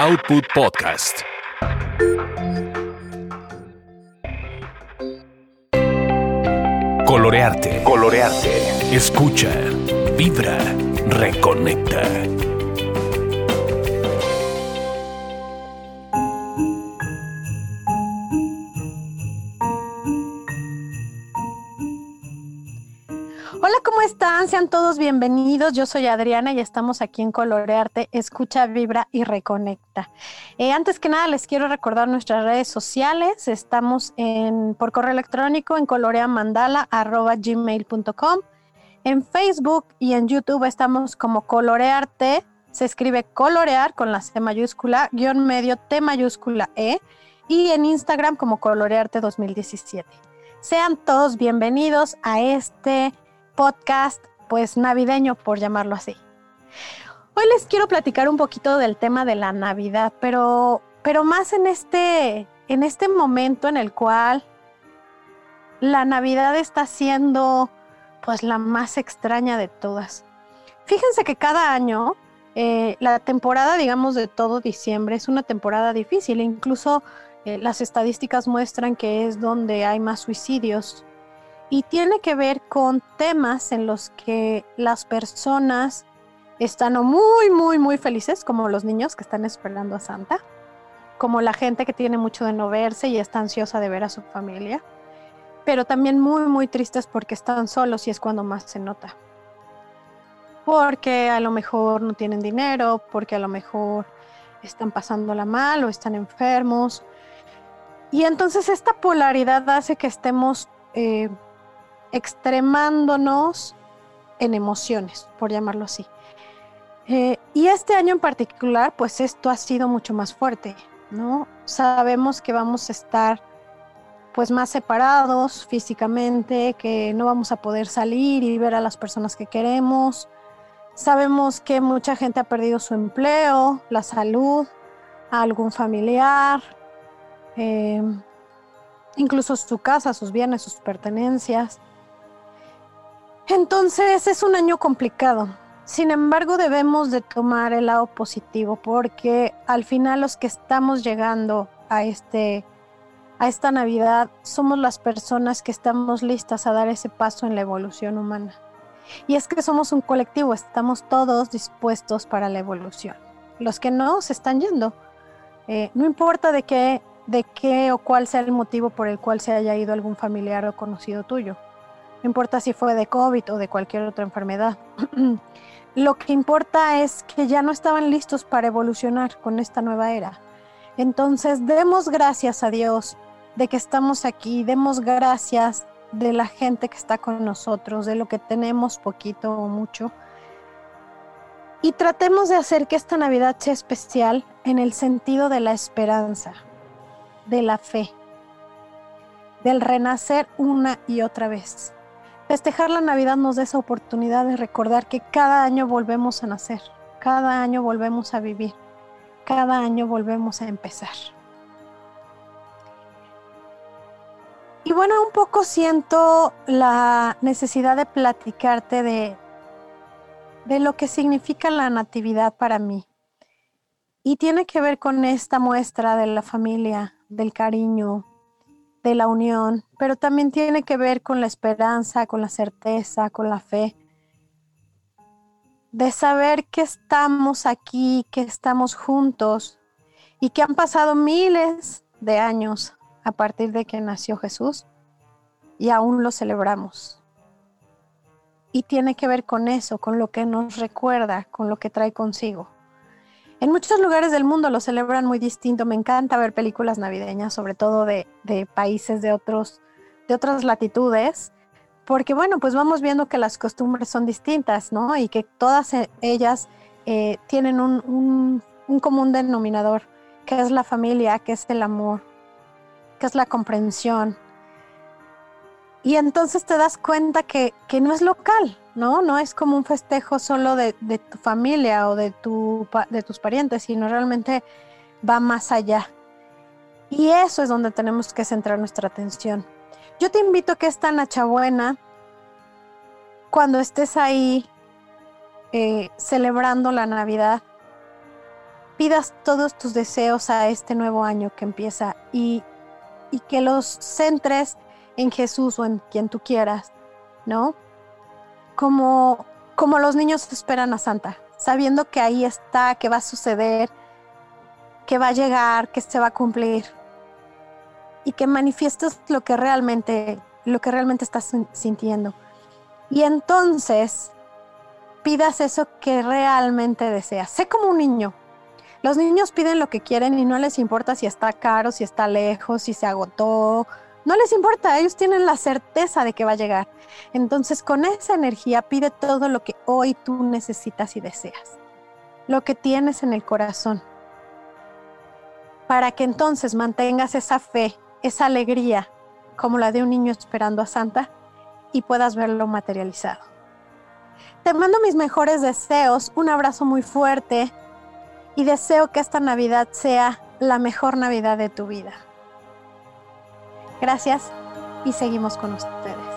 Output Podcast. Colorearte. Colorearte. Escucha. Vibra. Reconecta. Hola, ¿cómo están? Sean todos bienvenidos. Yo soy Adriana y estamos aquí en Colorearte, Escucha, Vibra y Reconecta. Eh, antes que nada, les quiero recordar nuestras redes sociales. Estamos en, por correo electrónico en coloreamandala.gmail.com. En Facebook y en YouTube estamos como Colorearte. Se escribe colorear con la C mayúscula, guion medio T mayúscula E. Y en Instagram como Colorearte 2017. Sean todos bienvenidos a este podcast, pues navideño, por llamarlo así. Hoy les quiero platicar un poquito del tema de la Navidad, pero, pero más en este, en este momento en el cual la Navidad está siendo pues la más extraña de todas. Fíjense que cada año eh, la temporada, digamos, de todo diciembre es una temporada difícil. Incluso eh, las estadísticas muestran que es donde hay más suicidios y tiene que ver con temas en los que las personas están muy, muy, muy felices, como los niños que están esperando a Santa, como la gente que tiene mucho de no verse y está ansiosa de ver a su familia, pero también muy, muy tristes porque están solos y es cuando más se nota. Porque a lo mejor no tienen dinero, porque a lo mejor están pasándola mal o están enfermos. Y entonces esta polaridad hace que estemos eh, extremándonos en emociones, por llamarlo así. Eh, y este año en particular, pues esto ha sido mucho más fuerte, ¿no? Sabemos que vamos a estar pues más separados físicamente, que no vamos a poder salir y ver a las personas que queremos. Sabemos que mucha gente ha perdido su empleo, la salud, a algún familiar, eh, incluso su casa, sus bienes, sus pertenencias. Entonces es un año complicado. Sin embargo, debemos de tomar el lado positivo porque al final los que estamos llegando a este a esta Navidad somos las personas que estamos listas a dar ese paso en la evolución humana. Y es que somos un colectivo, estamos todos dispuestos para la evolución. Los que no se están yendo. Eh, no importa de qué, de qué o cuál sea el motivo por el cual se haya ido algún familiar o conocido tuyo. No importa si fue de COVID o de cualquier otra enfermedad. Lo que importa es que ya no estaban listos para evolucionar con esta nueva era. Entonces, demos gracias a Dios de que estamos aquí, demos gracias de la gente que está con nosotros, de lo que tenemos poquito o mucho. Y tratemos de hacer que esta Navidad sea especial en el sentido de la esperanza, de la fe, del renacer una y otra vez. Festejar la Navidad nos da esa oportunidad de recordar que cada año volvemos a nacer, cada año volvemos a vivir, cada año volvemos a empezar. Y bueno, un poco siento la necesidad de platicarte de, de lo que significa la natividad para mí. Y tiene que ver con esta muestra de la familia, del cariño, de la unión, pero también tiene que ver con la esperanza, con la certeza, con la fe, de saber que estamos aquí, que estamos juntos y que han pasado miles de años a partir de que nació Jesús y aún lo celebramos. Y tiene que ver con eso, con lo que nos recuerda, con lo que trae consigo. En muchos lugares del mundo lo celebran muy distinto. Me encanta ver películas navideñas, sobre todo de, países de, otros, de otras latitudes, porque bueno, pues vamos viendo que las costumbres son distintas, ¿no? Y que todas e, ellas eh, tienen un, un común denominador, que es la familia, que es el amor, que es la comprensión, y entonces te das cuenta que, no es local, ¿no? No es como un festejo solo de, tu familia o de, tu, de tus parientes, sino realmente va más allá. Y eso es donde tenemos que centrar nuestra atención. Yo te invito a que esta Nachabuena, cuando estés ahí eh, celebrando la Navidad, pidas todos tus deseos a este nuevo año que empieza y, y que los centres en Jesús o en quien tú quieras, ¿no? Como, como los niños esperan a Santa, sabiendo que ahí está, que va a suceder, que va a llegar, que se va a cumplir y que manifiestes lo que realmente, lo que realmente estás sintiendo. Y entonces pidas eso que realmente deseas. Sé como un niño. Los niños piden lo que quieren y no les importa si está caro, si está lejos, si se agotó. No les importa, ellos tienen la certeza de que va a llegar. Entonces con esa energía pide todo lo que hoy tú necesitas y deseas. Lo que tienes en el corazón. Para que entonces mantengas esa fe, esa alegría, como la de un niño esperando a Santa, y puedas verlo materializado. Te mando mis mejores deseos, un abrazo muy fuerte y deseo que esta Navidad sea la mejor Navidad de tu vida. Gracias y seguimos con ustedes.